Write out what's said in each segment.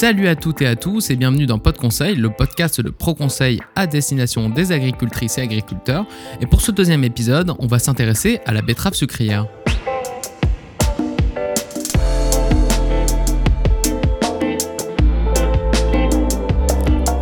Salut à toutes et à tous et bienvenue dans Pod Conseil, le podcast de Pro Conseil à destination des agricultrices et agriculteurs. Et pour ce deuxième épisode, on va s'intéresser à la betterave sucrière.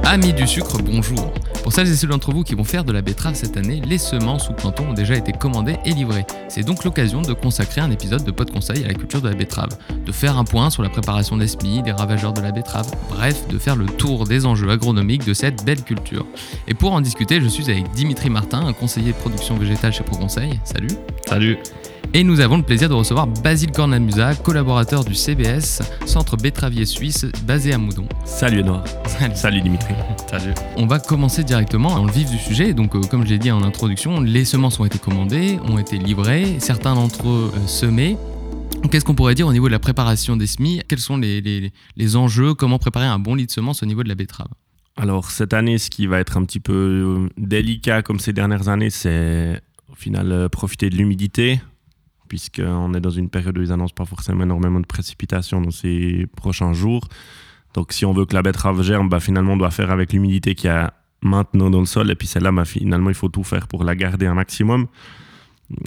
Amis du sucre, bonjour. Pour celles et ceux d'entre vous qui vont faire de la betterave cette année, les semences ou plantons ont déjà été commandées et livrées. C'est donc l'occasion de consacrer un épisode de Pod Conseil à la culture de la betterave, de faire un point sur la préparation des semis, des ravageurs de la betterave, bref, de faire le tour des enjeux agronomiques de cette belle culture. Et pour en discuter, je suis avec Dimitri Martin, un conseiller de production végétale chez Pro Conseil. Salut. Salut. Et nous avons le plaisir de recevoir Basile Cornamusa, collaborateur du CBS, centre betteravier suisse basé à Moudon. Salut Noir. Salut. Dimitri. Salut. On va commencer directement dans le vif du sujet. Donc, euh, comme je l'ai dit en introduction, les semences ont été commandées, ont été livrées, certains d'entre eux euh, semés. Qu'est-ce qu'on pourrait dire au niveau de la préparation des semis? Quels sont les, les, les enjeux? Comment préparer un bon lit de semences au niveau de la betterave? Alors, cette année, ce qui va être un petit peu euh, délicat comme ces dernières années, c'est au final profiter de l'humidité puisqu'on est dans une période où ils annoncent pas forcément énormément de précipitations dans ces prochains jours. Donc si on veut que la betterave germe, bah, finalement on doit faire avec l'humidité qu'il y a maintenant dans le sol, et puis celle-là, bah, finalement il faut tout faire pour la garder un maximum.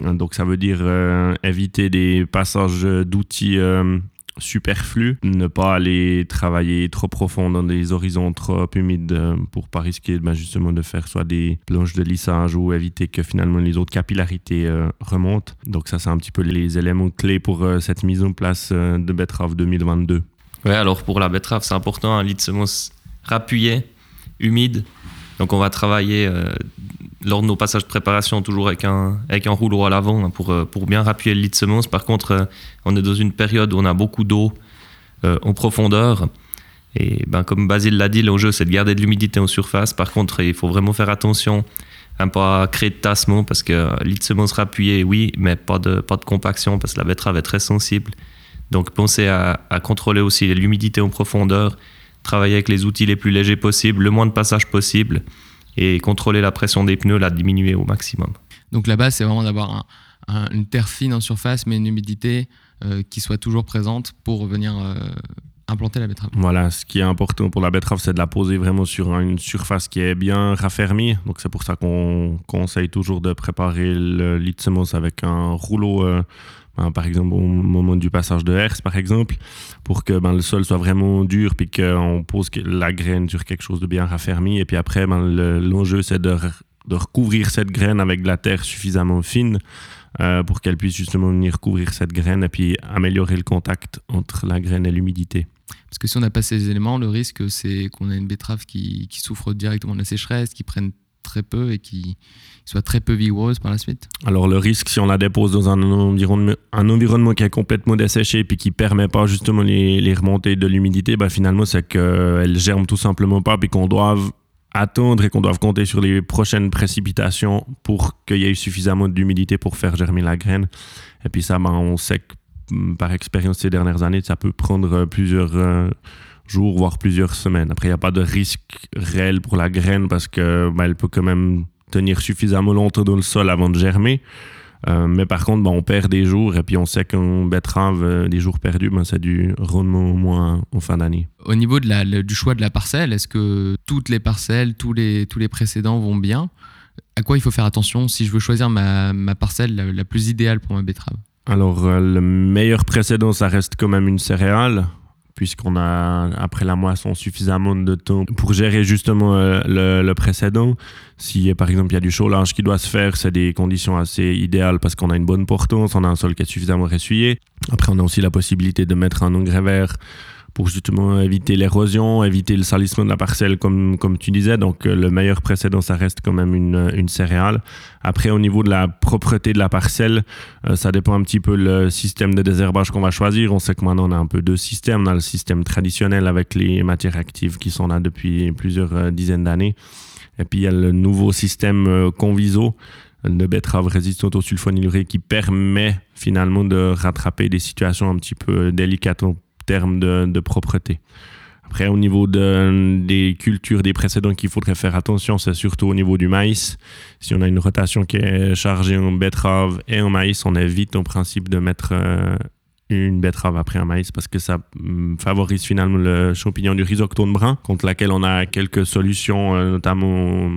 Donc ça veut dire euh, éviter des passages d'outils euh, superflu, ne pas aller travailler trop profond dans des horizons trop humides euh, pour pas risquer ben, justement de faire soit des planches de lissage ou éviter que finalement les autres capillarités euh, remontent. Donc ça c'est un petit peu les éléments clés pour euh, cette mise en place de betterave 2022. Ouais, alors pour la betterave c'est important un lit de semences rappuyé, humide. Donc on va travailler lors de nos passages de préparation, toujours avec un, avec un rouleau à l'avant hein, pour, euh, pour bien rappuyer le lit de semence. Par contre, euh, on est dans une période où on a beaucoup d'eau euh, en profondeur. Et ben, comme Basile l'a dit, l'enjeu, c'est de garder de l'humidité en surface. Par contre, il faut vraiment faire attention à ne pas créer de tassement parce que lit de semence rappuyé, oui, mais pas de, pas de compaction parce que la betterave est très sensible. Donc, pensez à, à contrôler aussi l'humidité en profondeur, travailler avec les outils les plus légers possibles, le moins de passage possible et contrôler la pression des pneus, la diminuer au maximum. Donc la base, c'est vraiment d'avoir une terre fine en surface, mais une humidité euh, qui soit toujours présente pour venir euh, implanter la betterave. Voilà, ce qui est important pour la betterave, c'est de la poser vraiment sur une surface qui est bien raffermie. Donc c'est pour ça qu'on conseille toujours de préparer le lit de semence avec un rouleau. Euh, ben, par exemple au moment du passage de herse, par exemple, pour que ben, le sol soit vraiment dur, puis qu'on pose la graine sur quelque chose de bien raffermi. Et puis après, ben, l'enjeu, c'est de, de, recouvrir cette graine avec de la terre suffisamment fine euh, pour qu'elle puisse justement venir couvrir cette graine et puis améliorer le contact entre la graine et l'humidité. Parce que si on n'a pas ces éléments, le risque, c'est qu'on a une betterave qui, qui souffre directement de la sécheresse, qui prenne très peu et qui soit très peu vigoureuse par la suite Alors le risque, si on la dépose dans un environnement, qui est complètement desséché et puis qui permet pas justement les, remontées de l'humidité, bah, finalement c'est qu'elle germe tout simplement pas puis qu'on doive attendre et qu'on doive compter sur les prochaines précipitations pour qu'il y ait suffisamment d'humidité pour faire germer la graine. Et puis ça, bah, on sait que mm, par expérience ces dernières années, ça peut prendre plusieurs... Euh, jours, voire plusieurs semaines. Après, il n'y a pas de risque réel pour la graine parce qu'elle bah, peut quand même tenir suffisamment longtemps dans le sol avant de germer. Euh, mais par contre, bah, on perd des jours et puis on sait qu'un betterave, euh, des jours perdus, bah, c'est du rendement au moins en fin d'année. Au niveau de la, du choix de la parcelle, est-ce que toutes les parcelles, tous les, tous les précédents vont bien? À quoi il faut faire attention si je veux choisir ma, ma parcelle la, la, plus idéale pour ma betterave? Alors, euh, le meilleur précédent, ça reste quand même une céréale puisqu'on a, après la moisson, suffisamment de temps pour gérer justement euh, le, précédent. Si, par exemple, il y a du chaulage qui doit se faire, c'est des conditions assez idéales parce qu'on a une bonne portance, on a un sol qui est suffisamment ressuyé. Après, on a aussi la possibilité de mettre un engrais vert pour justement éviter l'érosion, éviter le salissement de la parcelle, comme, comme tu disais. Donc, euh, le meilleur précédent, ça reste quand même une, une céréale. Après, au niveau de la propreté de la parcelle, euh, ça dépend un petit peu le système de désherbage qu'on va choisir. On sait que maintenant, on a un peu deux systèmes. On a le système traditionnel avec les matières actives qui sont là depuis plusieurs euh, dizaines d'années. Et puis, il y a le nouveau système Conviso de betterave résistante au sulfonylurée qui permet finalement de rattraper des situations un petit peu délicates termes de, propreté. Après, au niveau de, des cultures des précédents qu'il faudrait faire attention, c'est surtout au niveau du maïs. Si on a une rotation qui est chargée en betterave et en maïs, on évite en principe de mettre euh, une betterave après un maïs parce que ça hum, favorise finalement le champignon du rhizoctone brun contre laquelle on a quelques solutions, euh, notamment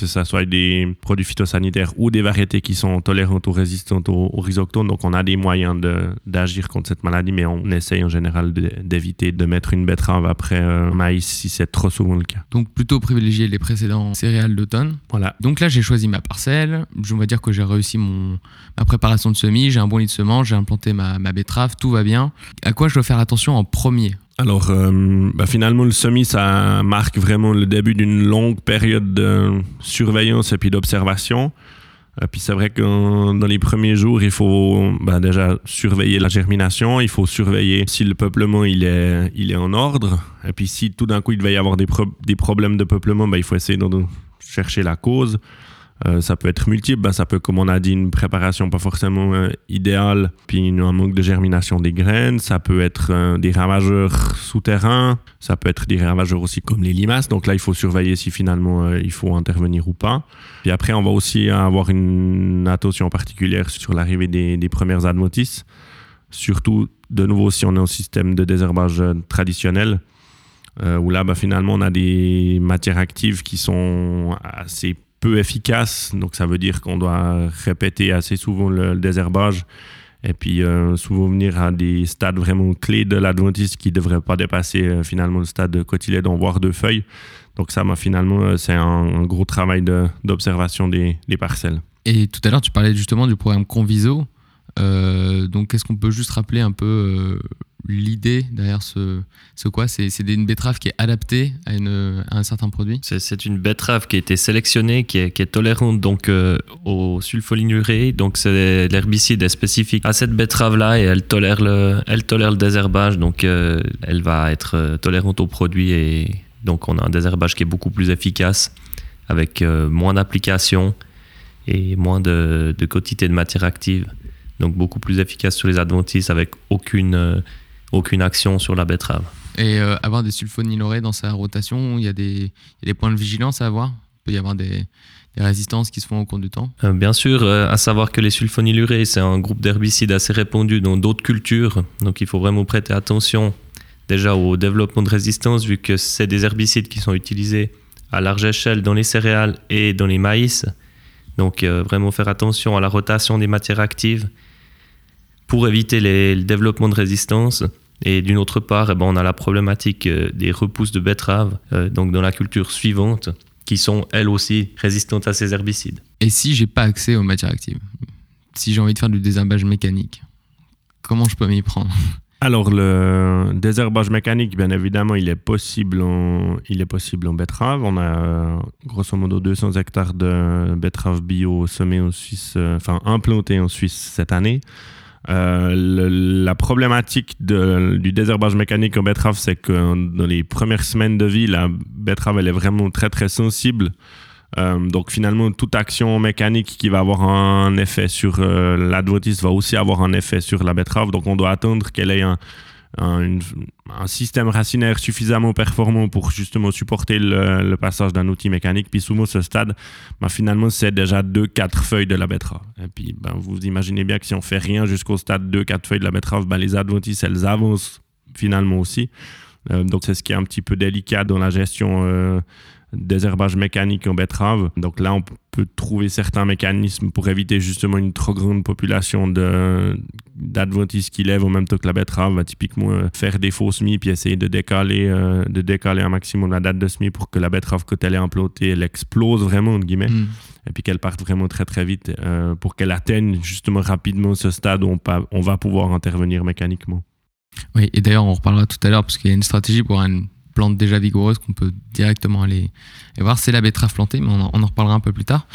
que ce soit des produits phytosanitaires ou des variétés qui sont tolérantes ou résistantes au, au rhizoctone. Donc, on a des moyens d'agir contre cette maladie, mais on essaye en général d'éviter de, mettre une betterave après un maïs si c'est trop souvent le cas. Donc, plutôt privilégier les précédents céréales d'automne. Voilà. Donc là, j'ai choisi ma parcelle. Je vais dire que j'ai réussi mon, ma préparation de semis. J'ai un bon lit de semences. J'ai implanté ma, ma betterave. Tout va bien. À quoi je dois faire attention en premier? Alors, euh, bah, finalement, le semis, ça marque vraiment le début d'une longue période de surveillance et puis d'observation. Et euh, puis c'est vrai que dans les premiers jours, il faut bah, déjà surveiller la germination, il faut surveiller si le peuplement il est, il est en ordre. Et puis si tout d'un coup il va y avoir des, des problèmes de peuplement, bah, il faut essayer de chercher la cause. Euh, ça peut être multiple, ben, ça peut, comme on a dit, une préparation pas forcément euh, idéale, puis un manque de germination des graines, ça peut être euh, des ravageurs souterrains, ça peut être des ravageurs aussi comme les limaces, donc là il faut surveiller si finalement il faut intervenir ou pas. Puis après on va aussi avoir une attention particulière sur l'arrivée des, premières adventices, surtout de nouveau si on est en système de désherbage traditionnel, où là ben, finalement on a des matières actives qui sont assez peu efficace. Donc ça veut dire qu'on doit répéter assez souvent le, désherbage et puis euh, souvent venir à des stades vraiment clés de l'adventiste qui ne devraient pas dépasser euh, finalement le stade de cotylédon, voire de feuilles. Donc ça, finalement, euh, c'est un, gros travail d'observation des, des, parcelles. Et tout à l'heure, tu parlais justement du programme Conviso. donc, est-ce qu'on peut juste rappeler un peu l'idée derrière ce, ce quoi C'est une betterave qui est adaptée à, une, à un certain produit C'est une betterave qui a été sélectionnée, qui est, tolérante donc, euh, au sulfonyluréa. Donc l'herbicide est spécifique à cette betterave-là et elle tolère le, elle tolère le désherbage. Donc euh, elle va être euh, tolérante au produit et donc on a un désherbage qui est beaucoup plus efficace avec moins d'applications et moins de, de quantité de matière active. Donc beaucoup plus efficace sur les adventices avec aucune aucune action sur la betterave. Et euh, avoir des sulfonylurées dans sa rotation, il y, a des, des points de vigilance à avoir? Il peut y avoir des, des résistances qui se font au cours du temps? Euh, Bien sûr, euh, à savoir que les sulfonylurées, c'est un groupe d'herbicides assez répandu dans d'autres cultures. Donc il faut vraiment prêter attention déjà au développement de résistance, vu que c'est des herbicides qui sont utilisés à large échelle dans les céréales et dans les maïs. Donc vraiment faire attention à la rotation des matières actives pour éviter les, le développement de résistance. Et d'une autre part, eh ben, on a la problématique euh, des repousses de betteraves, euh, donc dans la culture suivante, qui sont elles aussi résistantes à ces herbicides. Et si j'ai pas accès aux matières actives, si j'ai envie de faire du désherbage mécanique, comment je peux m'y prendre? Alors, le désherbage mécanique, bien évidemment, il est possible en, il est possible en betterave. On a grosso modo 200 hectares de betteraves bio semées en Suisse, euh, enfin implantées en Suisse cette année. Euh, la problématique du désherbage mécanique en betterave, c'est que dans les premières semaines de vie, la betterave, elle est vraiment très très sensible. Euh, donc finalement, toute action mécanique qui va avoir un effet sur euh, va aussi avoir un effet sur la betterave. Donc on doit attendre qu'elle ait un, un, système racinaire suffisamment performant pour justement supporter le, passage d'un outil mécanique. Puis souvent, ce stade, ben, finalement, c'est déjà 2-4 feuilles de la betterave. Et puis, ben, vous imaginez bien que si on fait rien jusqu'au stade 2-4 feuilles de la betterave, ben, les adventices, elles avancent finalement aussi. Euh, donc, c'est ce qui est un petit peu délicat dans la gestion euh, désherbage mécanique en betterave. Donc là, on peut trouver certains mécanismes pour éviter justement une trop grande population d'adventices qui lèvent au même temps que la betterave. Va typiquement euh, faire des faux semis puis essayer de décaler, euh, de décaler un maximum la date de semis pour que la betterave, quand elle est implantée, elle explose vraiment, entre guillemets. Mm. Et puis qu'elle parte vraiment très très vite euh, pour qu'elle atteigne justement rapidement ce stade où on, on va pouvoir intervenir mécaniquement. Oui, et d'ailleurs, on reparlera tout à l'heure parce qu'il y a une stratégie pour un plante déjà vigoureuse qu'on peut directement aller voir. C'est la betterave plantée, mais on en, reparlera un peu plus tard.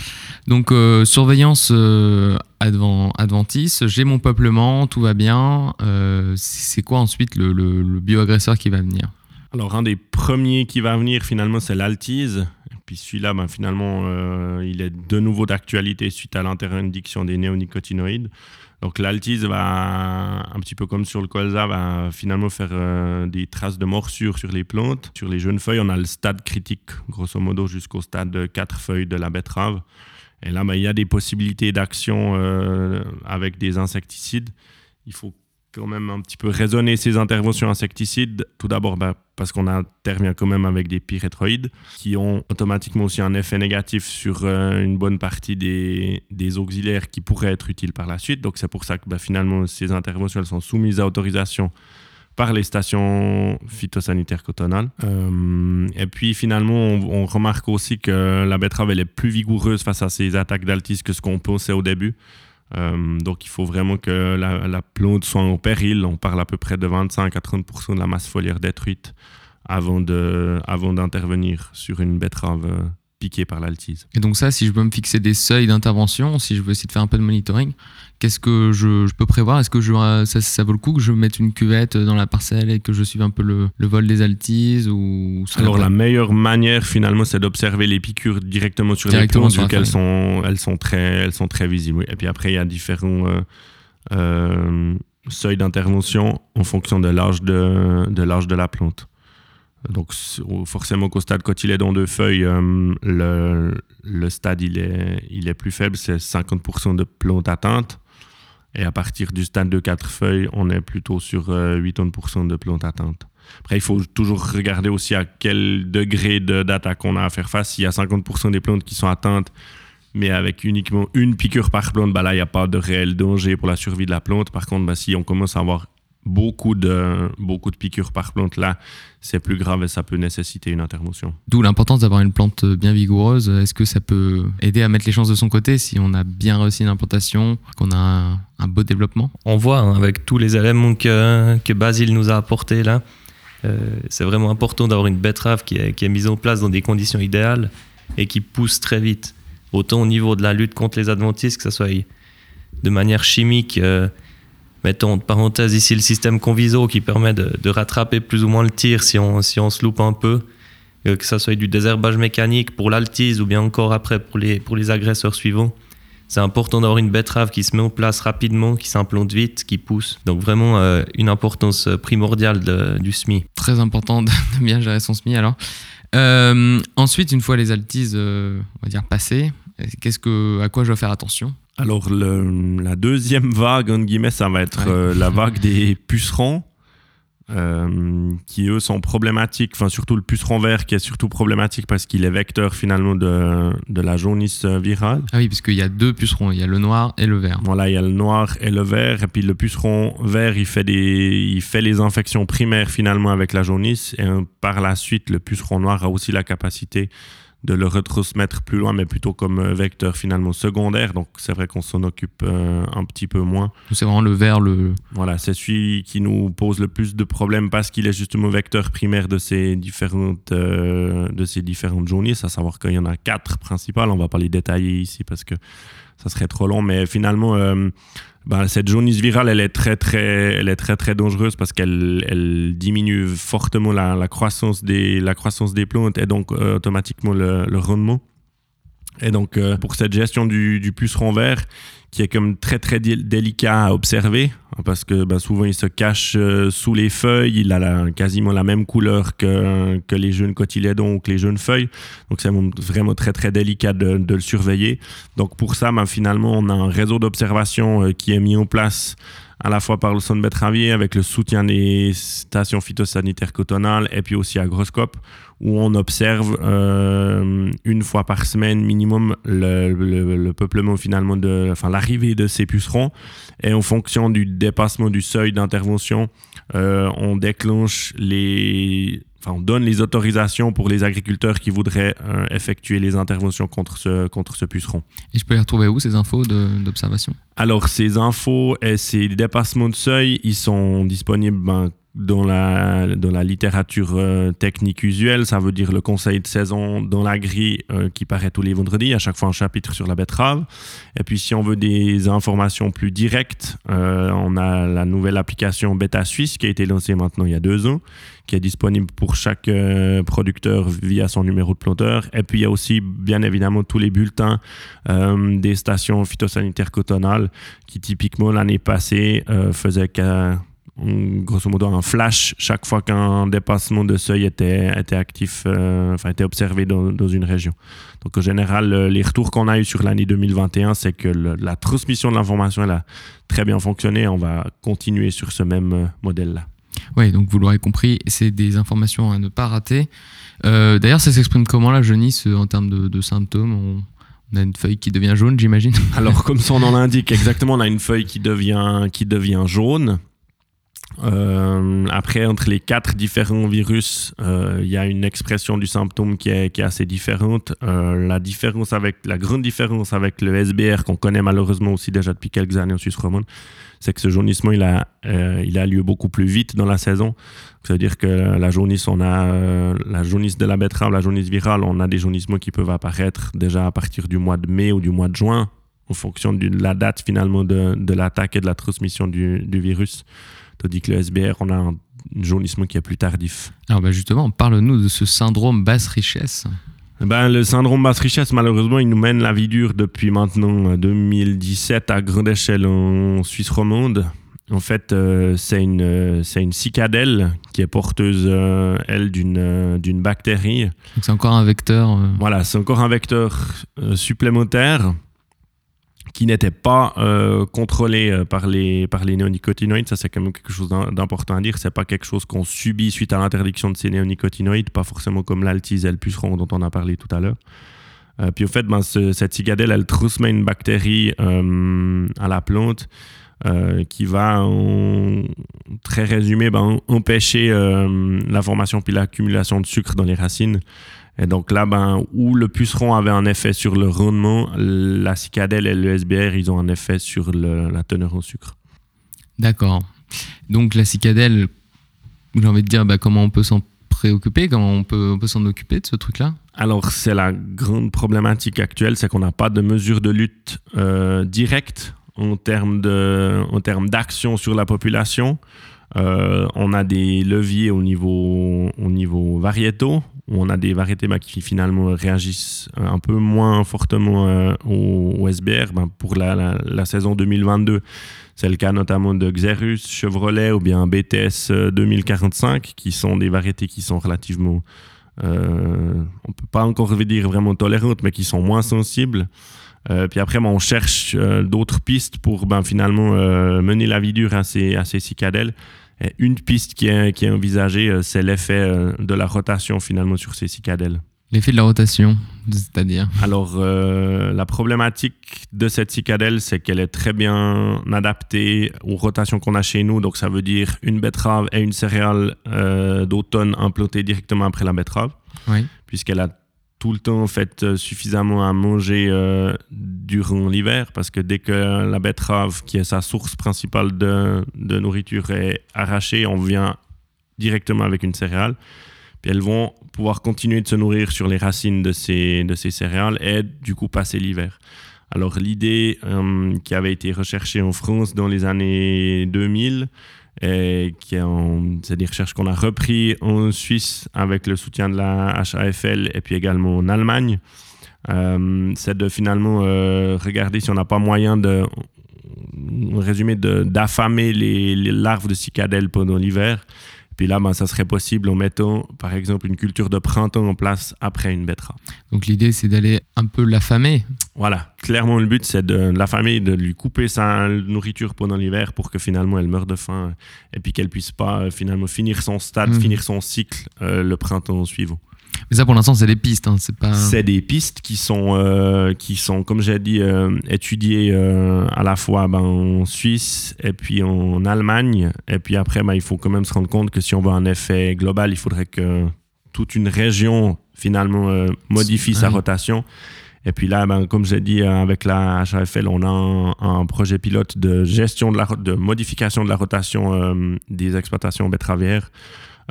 Donc, euh, surveillance euh, adventice, j'ai mon peuplement, tout va bien. Euh, c'est quoi ensuite le, le, bioagresseur qui va venir? Alors, un des premiers qui va venir finalement, c'est l'altise. Puis celui-là, ben, finalement, il est de nouveau d'actualité suite à l'interdiction des néonicotinoïdes. Donc l'altise va, un petit peu comme sur le colza, va finalement faire euh, des traces de morsure sur les plantes. Sur les jeunes feuilles, on a le stade critique, grosso modo jusqu'au stade de 4 feuilles de la betterave. Et là, ben, il y a des possibilités d'action euh, avec des insecticides. Il faut quand même un petit peu raisonner ces interventions insecticides. Tout d'abord, bah, parce qu'on intervient quand même avec des pyrétroïdes qui ont automatiquement aussi un effet négatif sur euh, une bonne partie des, auxiliaires qui pourraient être utiles par la suite. Donc c'est pour ça que bah, finalement ces interventions sont soumises à autorisation par les stations phytosanitaires cotonales. Euh, et puis finalement, on, remarque aussi que la betterave est plus vigoureuse face à ces attaques d'altis que ce qu'on pensait au début. Euh, donc il faut vraiment que la, plante soit en péril. On parle à peu près de 25 à 30% de la masse foliaire détruite avant d'intervenir avant sur une betterave piquée par l'altise. Et donc ça, si je veux me fixer des seuils d'intervention, si je veux essayer de faire un peu de monitoring, qu'est-ce que je, peux prévoir? Est-ce que je, ça, ça, vaut le coup que je mette une cuvette dans la parcelle et que je suive un peu le, vol des altises ou Alors la meilleure manière finalement, c'est d'observer les piqûres directement sur les plantes, vu qu'elles sont, elles sont très, elles sont très visibles. Et puis après, il y a différents euh, euh, seuils d'intervention en fonction de l'âge de, de l'âge de la plante. Donc forcément qu'au stade quand il est dans deux feuilles, euh, le, stade il est, il est plus faible, c'est 50% de plantes atteintes. Et à partir du stade de 4 feuilles, on est plutôt sur 80% euh, de plantes atteintes. Après, il faut toujours regarder aussi à quel degré d'attaque on a à faire face. S'il y a 50% des plantes qui sont atteintes, mais avec uniquement une piqûre par plante, bah là, il n'y a pas de réel danger pour la survie de la plante. Par contre, bah, si on commence à avoir beaucoup de, beaucoup de piqûres par plante, là, c'est plus grave et ça peut nécessiter une intervention. D'où l'importance d'avoir une plante bien vigoureuse. Est-ce que ça peut aider à mettre les chances de son côté si on a bien réussi une implantation, qu'on a un, beau développement? On voit hein, avec tous les éléments que, que Basile nous a apportés là, euh, c'est vraiment important d'avoir une betterave qui est, qui est mise en place dans des conditions idéales et qui pousse très vite. Autant au niveau de la lutte contre les adventistes, que ce soit de manière chimique. Euh, mettons entre parenthèses ici le système Conviso qui permet de, rattraper plus ou moins le tir si on, si on se loupe un peu, euh, que ça soit du désherbage mécanique pour l'altise ou bien encore après pour les, pour les agresseurs suivants. C'est important d'avoir une betterave qui se met en place rapidement, qui s'implante vite, qui pousse. Donc vraiment euh, une importance primordiale du SMI. Très important de, bien gérer son SMI alors. Euh, ensuite, une fois les altises, on va dire passées, qu'est-ce que, à quoi je dois faire attention? Alors, la deuxième vague, guillemets, ça va être euh, la vague des pucerons, euh, qui eux sont problématiques, enfin surtout le puceron vert qui est surtout problématique parce qu'il est vecteur finalement de, de la jaunisse virale. Ah oui, parce qu'il y a deux pucerons, il y a le noir et le vert. Voilà, il y a le noir et le vert, et puis le puceron vert, il fait, des, il fait les infections primaires finalement avec la jaunisse, et par la suite, le puceron noir a aussi la capacité de le retransmettre plus loin, mais plutôt comme euh, vecteur finalement secondaire. Donc c'est vrai qu'on s'en occupe euh, un petit peu moins. C'est vraiment le vert, le... Voilà, c'est celui qui nous pose le plus de problèmes parce qu'il est justement vecteur primaire de ces différentes, euh, de ces différentes jaunisses, à savoir qu'il y en a quatre principales. On va pas les détailler ici parce que ça serait trop long, mais finalement... Ben, cette jaunisse virale, elle est très très, elle est très très dangereuse parce qu'elle elle diminue fortement la, croissance des, la croissance des plantes et donc euh, automatiquement le, rendement. Et donc euh, pour cette gestion du, du puceron vert, qui est comme très très délicat à observer parce que ben, souvent il se cache euh, sous les feuilles, il a quasiment la même couleur que, que les jeunes cotylédons ou que les jeunes feuilles, donc c'est vraiment très très délicat de, de, le surveiller. Donc pour ça, ben, finalement, on a un réseau d'observation euh, qui est mis en place à la fois par le son betteravier avec le soutien des stations phytosanitaires cotonales et puis aussi Agroscope où on observe euh, une fois par semaine minimum le, peuplement finalement de enfin l'arrivée de ces pucerons. Et en fonction du dépassement du seuil d'intervention euh, on déclenche les Enfin, on donne les autorisations pour les agriculteurs qui voudraient euh, effectuer les interventions contre ce, contre ce puceron. Et je peux les retrouver où, ces infos d'observation? Alors, ces infos et ces dépassements de seuil, ils sont disponibles ben, dans la, dans la littérature euh, technique usuelle, ça veut dire le conseil de saison dans la grille euh, qui paraît tous les vendredis, à chaque fois un chapitre sur la betterave. Et puis si on veut des informations plus directes, euh, on a la nouvelle application Beta Suisse qui a été lancée maintenant il y a deux ans, qui est disponible pour chaque producteur via son numéro de planteur. Et puis il y a aussi bien évidemment tous les bulletins des stations phytosanitaires cotonales qui typiquement l'année passée faisaient qu'à grosso modo un flash chaque fois qu'un dépassement de seuil était, était actif, euh, enfin était observé dans, dans, une région. Donc en général, les retours qu'on a eu sur l'année 2021, c'est que la transmission de l'information elle a très bien fonctionné. On va continuer sur ce même modèle-là. Oui, donc vous l'aurez compris, c'est des informations à ne pas rater. Euh, d'ailleurs, ça s'exprime comment la jaunisse en termes de, de symptômes? On, on, a une feuille qui devient jaune, j'imagine Alors, comme son nom l'indique, exactement, on a une feuille qui devient, qui devient jaune. Euh, après, entre les quatre différents virus, euh, il y a une expression du symptôme qui est, assez différente. Euh, la, différence avec, la grande différence avec le SBR, qu'on connaît malheureusement aussi déjà depuis quelques années en Suisse romande, c'est que ce jaunissement, il a, il a lieu beaucoup plus vite dans la saison. Ça veut dire que la jaunisse, on a la jaunisse de la betterave, la jaunisse virale, on a des jaunissements qui peuvent apparaître déjà à partir du mois de mai ou du mois de juin, en fonction de la date finalement de, de l'attaque et de la transmission du virus. Tandis que le SBR, on a un jaunissement qui est plus tardif. Alors ben justement, parle-nous de ce syndrome basse richesse. Ben, le syndrome basse richesse, malheureusement, il nous mène la vie dure depuis maintenant 2017 à grande échelle en Suisse romande. En fait, euh, c'est une, c'est une cicadelle qui est porteuse, euh, elle, d'une, euh, d'une bactérie. Donc c'est encore un vecteur. Voilà, c'est encore un vecteur supplémentaire qui n'était pas euh, contrôlé euh, par les, par les néonicotinoïdes. Ça, c'est quand même quelque chose d'important à dire. C'est pas quelque chose qu'on subit suite à l'interdiction de ces néonicotinoïdes, pas forcément comme l'altise et le puceron dont on a parlé tout à l'heure. Euh, puis au fait, ben, ce, cette cicadelle, elle transmet une bactérie euh, à la plante qui va, en, très résumé, ben, empêcher la formation puis l'accumulation de sucre dans les racines. Et donc là, ben, où le puceron avait un effet sur le rendement, la cicadelle et le SBR, ils ont un effet sur le, la teneur en sucre. D'accord. Donc la cicadelle, j'ai envie de dire, bah, comment on peut s'en préoccuper, comment on peut, on peut s'en occuper de ce truc-là? Alors c'est la grande problématique actuelle, c'est qu'on n'a pas de mesure de lutte euh, directe en termes d'action sur la population. Euh, on a des leviers au niveau, au niveau variétaux, où on a des variétés bah, qui finalement réagissent un peu moins fortement euh, au, SBR. Ben, pour la, saison 2022, c'est le cas notamment de Xerus, Chevrolet ou bien BTS 2045, qui sont des variétés qui sont relativement, euh, on peut pas encore dire vraiment tolérantes, mais qui sont moins sensibles. Euh, puis après, ben, on cherche euh, d'autres pistes pour finalement euh, mener la vie dure à ces, à ces cicadelles. Et une piste qui est, qui est envisagée, euh, c'est l'effet euh, de la rotation finalement sur ces cicadelles. L'effet de la rotation, c'est-à-dire? Alors, euh, la problématique de cette cicadelle, c'est qu'elle est très bien adaptée aux rotations qu'on a chez nous. Donc, ça veut dire une betterave et une céréale euh, d'automne implantée directement après la betterave. Oui. Puisqu'elle a tout le temps en fait suffisamment à manger euh, durant l'hiver parce que dès que la betterave qui est sa source principale de, de nourriture est arrachée on vient directement avec une céréale puis elles vont pouvoir continuer de se nourrir sur les racines de ces, de ces céréales et du coup passer l'hiver. Alors l'idée euh, qui avait été recherchée en France dans les années 2000, c'est des recherches qu'on a repris en Suisse avec le soutien de la HAFL et puis également en Allemagne, euh, c'est de finalement euh, regarder si on n'a pas moyen de d'affamer les, les larves de cicadelles pendant l'hiver puis là, ben, ça serait possible en mettant, par exemple, une culture de printemps en place après une betterave. Donc l'idée, c'est d'aller un peu l'affamer. Voilà, clairement, le but, c'est de l'affamer, de lui couper sa nourriture pendant l'hiver pour que finalement elle meure de faim et puis qu'elle puisse pas finalement finir son stade, mmh. finir son cycle euh, le printemps suivant. Mais ça, pour l'instant, c'est des pistes. Hein, c'est pas. C'est des pistes qui sont, euh, qui sont, comme j'ai dit, euh, étudiées euh, à la fois ben, en Suisse et puis en Allemagne. Et puis après, ben, il faut quand même se rendre compte que si on veut un effet global, il faudrait que toute une région finalement modifie oui. sa rotation. Et puis là, ben, comme j'ai dit avec la HAFL, on a un, un, projet pilote de gestion de la de modification de la rotation des exploitations betteravières.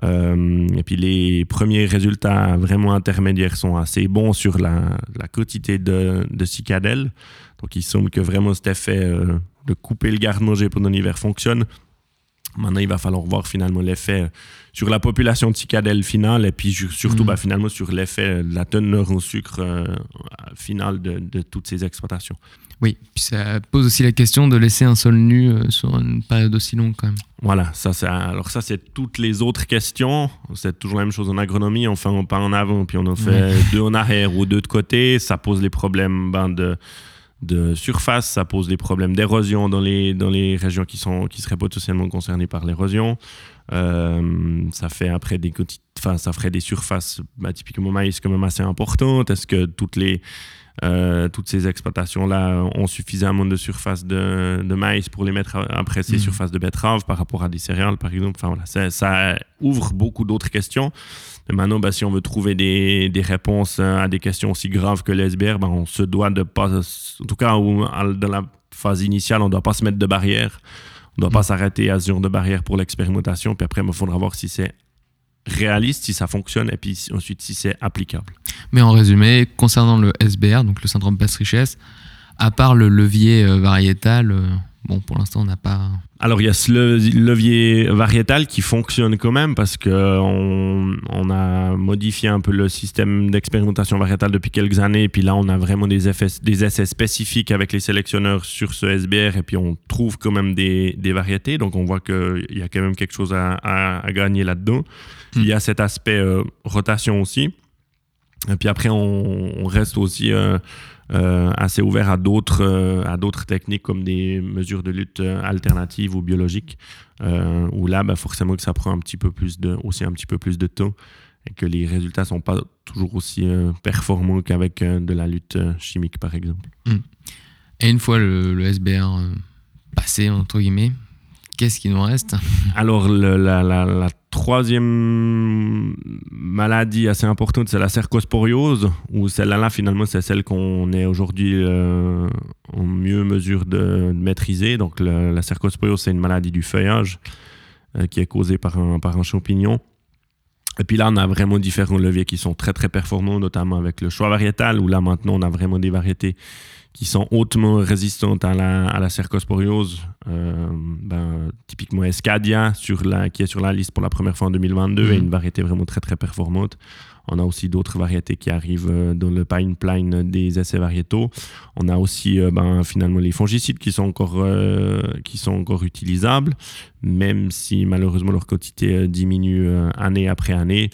Euh, et puis les premiers résultats vraiment intermédiaires sont assez bons sur la, la quantité de, de cicadelles. Donc il semble que vraiment cet effet euh, de couper le garde-manger pendant l'hiver fonctionne. Maintenant, il va falloir voir finalement l'effet sur la population de cicadelle finale et puis surtout Mhm. bah, finalement sur l'effet de la teneur en sucre euh, finale de, de toutes ces exploitations. Oui, puis ça pose aussi la question de laisser un sol nu euh, sur une période aussi longue quand même. Voilà, ça c'est alors ça c'est toutes les autres questions. C'est toujours la même chose en agronomie. On fait un pas en avant puis on en fait deux en arrière ou deux de côté. Ça pose les problèmes ben, de de surface, ça pose des problèmes d'érosion dans les, dans les régions qui, sont, qui seraient potentiellement concernées par l'érosion. Euh, ça fait après des enfin, ça ferait des surfaces bah, typiquement maïs quand même assez importantes. Est-ce que toutes les euh, toutes ces exploitations-là ont suffisamment de surface de, de maïs pour les mettre après ces Mhm. surfaces de betterave par rapport à des céréales, par exemple? Enfin, voilà, ça, ça ouvre beaucoup d'autres questions. Maintenant, bah, si on veut trouver des, des réponses euh, à des questions aussi graves que les SBR, bah, on se doit de pas, en tout cas, ou, dans la phase initiale, on ne doit pas se mettre de barrière. On ne doit pas s'arrêter à ce genre de barrière pour l'expérimentation. Puis après, il faudra voir si c'est réaliste, si ça fonctionne, et puis ensuite si c'est applicable. Mais en résumé, concernant le SBR, donc le syndrome basse-richesse, à part le levier euh, variétal, euh, bon, pour l'instant, on n'a pas. Alors, il y a ce le- levier variétal qui fonctionne quand même parce qu'on on a modifié un peu le système d'expérimentation variétale depuis quelques années. Et puis là, on a vraiment des, effets, des essais spécifiques avec les sélectionneurs sur ce SBR. Et puis, on trouve quand même des, des variétés. Donc, on voit qu'il y a quand même quelque chose à, à- à gagner là-dedans. Il y a cet aspect euh, rotation aussi. Et puis après, on, on reste aussi euh, assez ouvert à d'autres euh, à d'autres techniques comme des mesures de lutte euh, alternatives ou biologiques, euh, où là, bah, forcément que ça prend un petit peu plus de, aussi un petit peu plus de temps et que les résultats sont pas toujours aussi euh, performants qu'avec euh, de la lutte euh, chimique, par exemple. Et une fois le, SBR euh, passé, entre guillemets, qu'est-ce qui nous reste Alors, la, troisième maladie assez importante, c'est la cercosporiose, où celle-là, finalement, c'est celle qu'on est aujourd'hui euh, en mieux mesure de, maîtriser. Donc, la cercosporiose, c'est une maladie du feuillage euh, qui est causée par un, champignon. Et puis là, on a vraiment différents leviers qui sont très, très performants, notamment avec le choix variétal, où là, maintenant, on a vraiment des variétés qui sont hautement résistantes à la cercosporiose. Euh, ben, typiquement Escadia, sur la, qui est sur la liste pour la première fois en 2022, Mhm. est une variété vraiment très très performante. On a aussi d'autres variétés qui arrivent euh, dans le pipeline des essais variétaux. On a aussi euh, ben, finalement les fongicides qui sont encore, euh, qui sont encore utilisables, même si malheureusement leur quantité diminue année après année.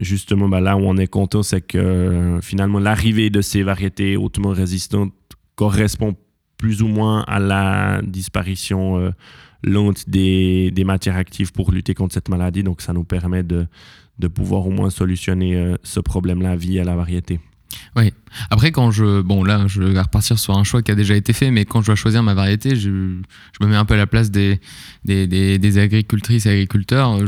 Justement, ben, là où on est content, c'est que finalement l'arrivée de ces variétés hautement résistantes correspond plus ou moins à la disparition euh, lente des, des matières actives pour lutter contre cette maladie. Donc ça nous permet de, de pouvoir au moins solutionner euh, ce problème-là via la variété. Oui. Après, quand je. Bon, là, je vais repartir sur un choix qui a déjà été fait, mais quand je dois choisir ma variété, je, je me mets un peu à la place des, des, des- agricultrices et agriculteurs.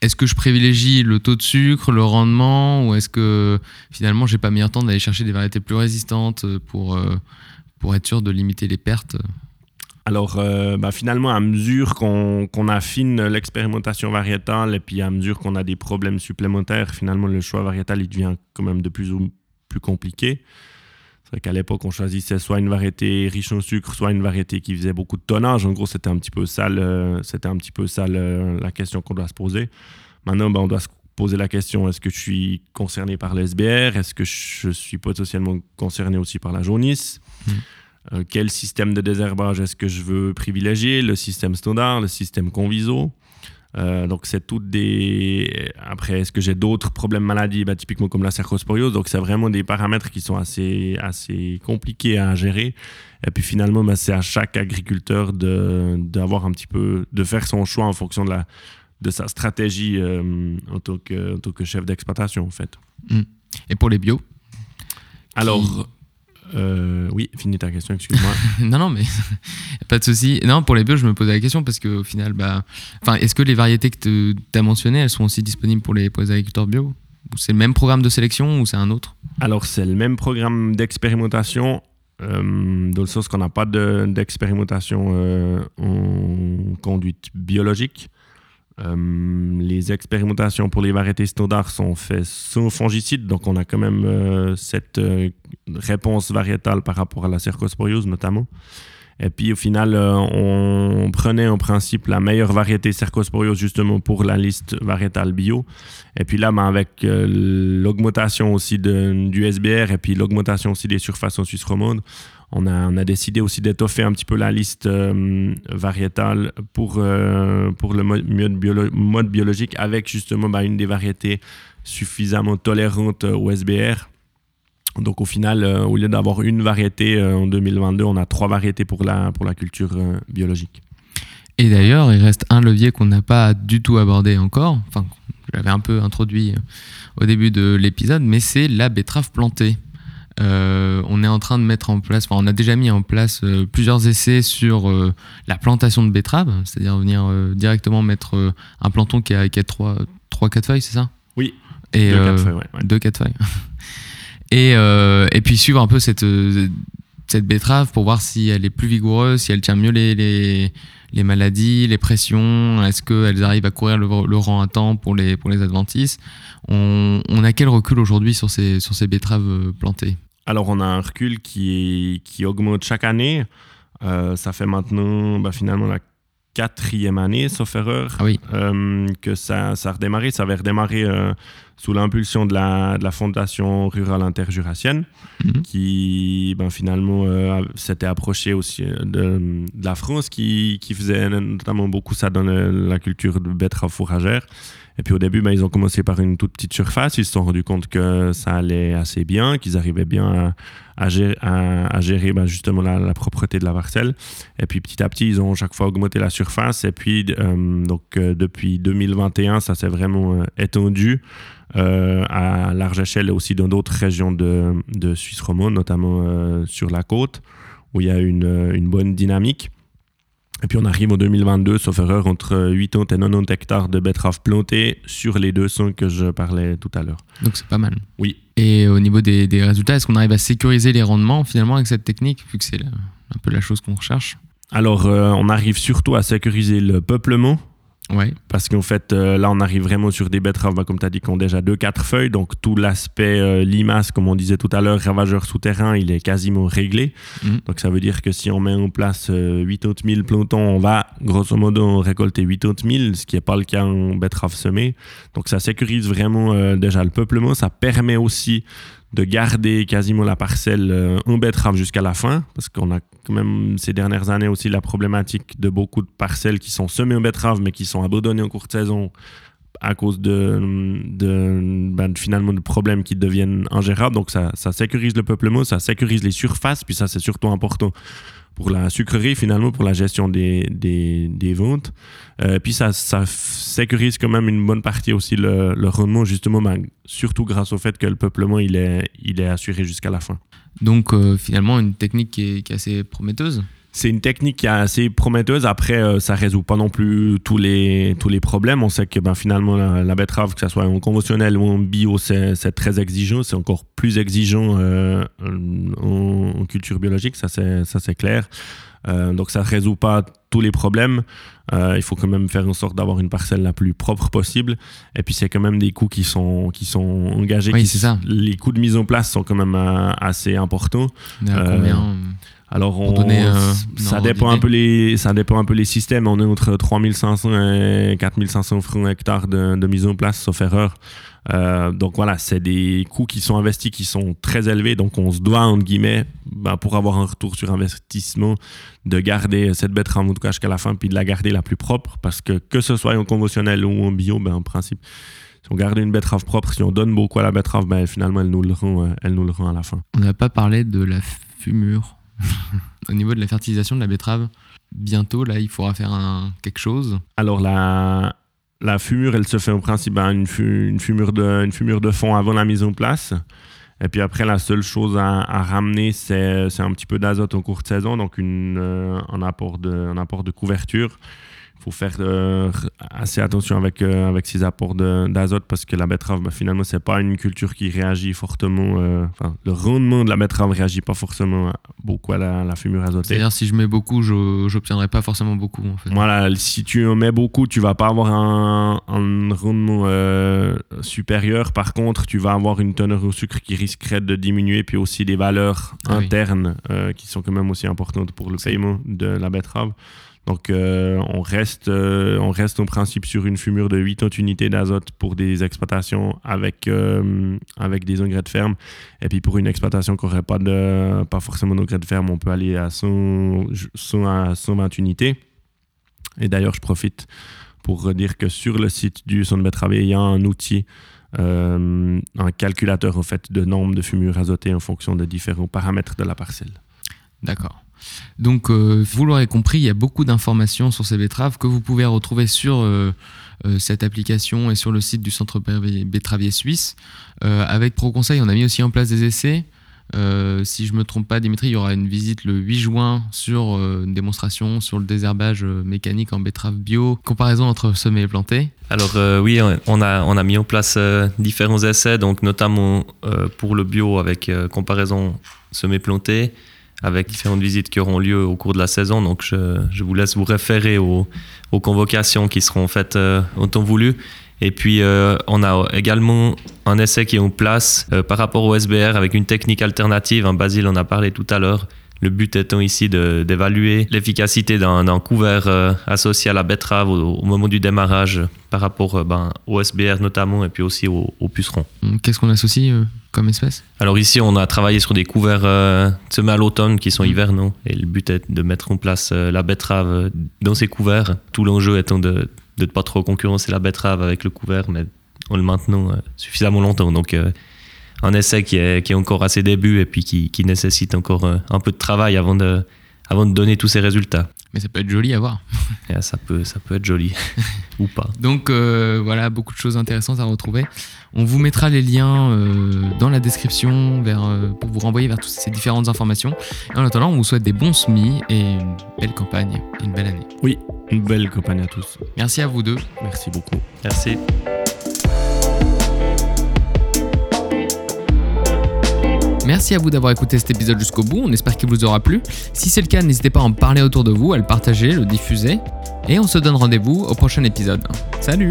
Est-ce que je privilégie le taux de sucre, le rendement, ou est-ce que finalement, j'ai pas meilleur temps d'aller chercher des variétés plus résistantes pour, euh, pour être sûr de limiter les pertes Alors, euh, bah, finalement, à mesure qu'on affine l'expérimentation variétale et puis à mesure qu'on a des problèmes supplémentaires, finalement, le choix variétal, il devient quand même de plus en plus compliqué. C'est vrai qu'à l'époque, on choisissait soit une variété riche en sucre, soit une variété qui faisait beaucoup de tonnage. En gros, c'était un petit peu ça, le- c'était un petit peu ça le- la question qu'on doit se poser. Maintenant, bah, on doit se poser la question est-ce que je suis concerné par l'SBR Est-ce que je suis potentiellement concerné aussi par la jaunisse? Euh, Quel système de désherbage est-ce que je veux privilégier? Le système standard, le système Conviso. Euh, donc c'est toutes des... Après, est-ce que j'ai d'autres problèmes maladies, bah, typiquement comme la cercosporiose. Donc c'est vraiment des paramètres qui sont assez, assez compliqués à gérer. Et puis finalement, bah, c'est à chaque agriculteur de, d'avoir un petit peu, de faire son choix en fonction de, la, de sa stratégie euh, en, tant que, en tant que chef d'exploitation en fait. Et pour les bio? Alors, euh, oui, finis ta question, excuse-moi. non, non, mais pas de souci. Non, pour les bio, je me posais la question parce qu'au final, bah, est-ce que les variétés que tu as mentionnées, elles sont aussi disponibles pour les, pour les agriculteurs bio? C'est le même programme de sélection ou c'est un autre? Alors, c'est le même programme d'expérimentation, euh, dans le sens qu'on n'a pas de- d'expérimentation euh, en conduite biologique. Euh, les expérimentations pour les variétés standards sont faites sans fongicide, donc on a quand même euh, cette euh, réponse variétale par rapport à la cercosporiose notamment. Et puis au final, on prenait en principe la meilleure variété Cercosporios justement pour la liste variétale bio. Et puis là, ben, avec l'augmentation aussi du SBR et puis l'augmentation aussi des surfaces en Suisse romande, on a, décidé aussi d'étoffer un petit peu la liste euh, variétale pour, pour le mode, biologique avec justement ben, une des variétés suffisamment tolérantes au SBR donc au final, euh, au lieu d'avoir une variété euh, en 2022, on a trois variétés pour la, pour la culture euh, biologique. Et d'ailleurs, il reste un levier qu'on n'a pas du tout abordé encore, enfin, je l'avais un peu introduit au début de l'épisode, mais c'est la betterave plantée. On est en train de mettre en place, enfin, on a déjà mis en place plusieurs essais sur la plantation de betterave, c'est-à-dire venir directement mettre un planton qui a, qui a 3-4 feuilles, c'est ça? Oui. Et 2-4 feuilles. Ouais, 2-4 feuilles. Et, euh, et puis suivre un peu cette, euh, cette betterave pour voir si elle est plus vigoureuse, si elle tient mieux les, les, les maladies, les pressions, est-ce qu'elles arrivent à courir le, rang à temps pour les, pour les adventices? On, on a quel recul aujourd'hui sur ces, sur ces betteraves euh, plantées? Alors on a un recul qui, qui augmente chaque année. Euh, ça fait maintenant bah, finalement la quatrième année, sauf erreur, ah oui. euh, que ça, ça a redémarré. Ça avait redémarré euh, sous l'impulsion de la, de la, Fondation rurale interjurassienne, mm qui ben, finalement euh, s'était approchée aussi de, de, la France, qui, qui, faisait notamment beaucoup ça dans le, la culture de betterave fourragère. Et puis au début, ben, ils ont commencé par une toute petite surface. Ils se sont rendus compte que ça allait assez bien, qu'ils arrivaient bien à, à gérer, à, gérer ben, justement la, la, propreté de la parcelle. Et puis petit à petit, ils ont chaque fois augmenté la surface. Et puis euh, donc euh, depuis 2021, ça s'est vraiment euh, étendu euh, à large échelle et aussi dans d'autres régions de, de Suisse romande, notamment euh, sur la côte, où il y a une, une bonne dynamique. Et puis on arrive en 2022, sauf erreur, entre 80 et 90 hectares de betteraves plantées sur les 200 que je parlais tout à l'heure. Donc c'est pas mal. Oui. Et au niveau des, des résultats, est-ce qu'on arrive à sécuriser les rendements finalement avec cette technique, vu que c'est un peu la chose qu'on recherche? Alors euh, on arrive surtout à sécuriser le peuplement Ouais. Parce qu'en fait, euh, là, on arrive vraiment sur des betteraves, bah, comme tu as dit, qui ont déjà 2-4 feuilles. Donc, tout l'aspect euh, limace, comme on disait tout à l'heure, ravageur souterrain, il est quasiment réglé. Mmh. Donc, ça veut dire que si on met en place euh, 8 autres 1000 plantons, on va grosso modo récolter 8 autres 1000, ce qui n'est pas le cas en betterave semée. Donc, ça sécurise vraiment euh, déjà le peuplement. Ça permet aussi de garder quasiment la parcelle euh, en betterave jusqu'à la fin, parce qu'on a même ces dernières années aussi la problématique de beaucoup de parcelles qui sont semées en betterave, mais qui sont abandonnées en courte saison à cause de, de, ben, finalement de problèmes qui deviennent ingérables. Donc ça, ça sécurise le peuplement, ça sécurise les surfaces, puis ça c'est surtout important pour la sucrerie finalement, pour la gestion des, des, ventes. Euh, puis ça, sécurise quand même une bonne partie aussi le, le rendement justement, ben, surtout grâce au fait que le peuplement il est, il est assuré jusqu'à la fin. Donc euh, finalement une technique qui est assez prometteuse c'est une technique qui est assez prometteuse. Après, euh, ça résout pas non plus tous les, tous les problèmes. On sait que ben, finalement, la, la, betterave, que ce soit en conventionnel ou en bio, c'est très exigeant. C'est encore plus exigeant euh, en, en, culture biologique, ça c'est clair. Euh, donc ça ne résout pas tous les problèmes. Euh, il faut quand même faire en sorte d'avoir une parcelle la plus propre possible. Et puis c'est quand même des coûts qui sont, qui sont engagés. Oui, c'est ça. Les coûts de mise en place sont quand même assez importants. combien? Alors, on, un, ça, dépend un peu les, ça dépend un peu les systèmes. On est entre 3500 et 4500 francs hectares de, de, mise en place, sauf erreur. Euh, donc voilà, c'est des coûts qui sont investis qui sont très élevés. Donc on se doit, entre guillemets, ben, pour avoir un retour sur investissement, de garder cette betterave en tout cas jusqu'à la fin, puis de la garder la plus propre. Parce que que ce soit en conventionnel ou en bio, ben, en principe, si on garde une betterave propre, si on donne beaucoup à la betterave, ben, finalement, elle nous, le rend, elle nous le rend à la fin. On n'a pas parlé de la fumure. Au niveau de la fertilisation de la betterave, bientôt, là, il faudra faire quelque chose. Alors, la, fumure, elle se fait en principe à une, fu une, fumure de, de fond avant la mise en place. Et puis après, la seule chose à, ramener, c'est un petit peu d'azote en courte saison, donc une, euh, de, un apport de couverture. Faut faire euh, assez attention avec, euh, avec ces apports d'azote parce que la betterave, bah, finalement, c'est pas une culture qui réagit fortement. euh, le rendement de la betterave réagit pas forcément beaucoup à la, la fumure azotée. C'est-à-dire, si je mets beaucoup, je n'obtiendrai pas forcément beaucoup. En fait. Voilà, si tu en mets beaucoup, tu vas pas avoir un, un rendement supérieur. Par contre, tu vas avoir une teneur au sucre qui risquerait de diminuer, puis aussi des valeurs Ah internes qui sont quand même aussi importantes pour le paiement de la betterave. Donc, euh, on, reste, euh, on reste en principe sur une fumure de 80 unités d'azote pour des exploitations avec, euh, avec des engrais de ferme. Et puis, pour une exploitation qui n'aurait pas, pas forcément d'engrais de ferme, on peut aller à 100, 100 à 120 unités. Et d'ailleurs, je profite pour dire que sur le site du Centre Betteravier, il y a un outil, un calculateur fait, de nombre de fumure azotée en fonction de différents paramètres de la parcelle. D'accord. Donc, euh, vous l'aurez compris, il y a beaucoup d'informations sur ces betteraves que vous pouvez retrouver sur euh, euh, cette application et sur le site du Centre Betteravier suisse. Euh, avec ProConseil, on a mis aussi en place des essais. Si je me trompe pas, Dimitri, il y aura une visite le 8 juin sur une démonstration sur le désherbage mécanique en betterave bio, comparaison entre semer et planter. Alors oui, on a, on a mis en place différents essais, donc notamment pour le bio avec comparaison semé-planté, avec différentes visites qui auront lieu au cours de la saison. Donc je, vous laisse vous référer aux, aux convocations qui seront faites euh, au temps voulu. Et puis euh, on a également un essai qui est en place euh, par rapport au SBR avec une technique alternative. Hein, Basile en a parlé tout à l'heure. Le but étant ici d'évaluer l'efficacité d'un couvert euh, associé à la betterave au, au moment du démarrage par rapport euh, ben, au SBR notamment et puis aussi au, au puceron. Donc, Qu'est-ce qu'on associe euh, comme espèce? Alors ici, on a travaillé sur des couverts semés à l'automne qui sont hivernaux et le but est de mettre en place la betterave dans ces couverts. Tout l'enjeu étant de ne pas trop concurrencer la betterave avec le couvert, mais en le maintenant suffisamment longtemps. Donc un essai qui est, qui est encore à ses débuts et puis qui, qui nécessite encore euh, un peu de travail avant de, avant de donner tous ces résultats. Mais ça peut être joli à voir. Là, ça, peut, ça peut être joli ou pas. Donc euh, voilà, beaucoup de choses intéressantes à retrouver. On vous mettra les liens euh, dans la description vers, euh, pour vous renvoyer vers toutes ces différentes informations. Et en attendant, on vous souhaite des bons semis et une belle campagne et une belle année. Une belle campagne à tous. Merci à vous deux. Merci beaucoup. Merci. Merci à vous d'avoir écouté cet épisode jusqu'au bout. On espère qu'il vous aura plu. Si c'est le cas, n'hésitez pas à en parler autour de vous, à le partager, le diffuser. Et on se donne rendez-vous au prochain épisode. Salut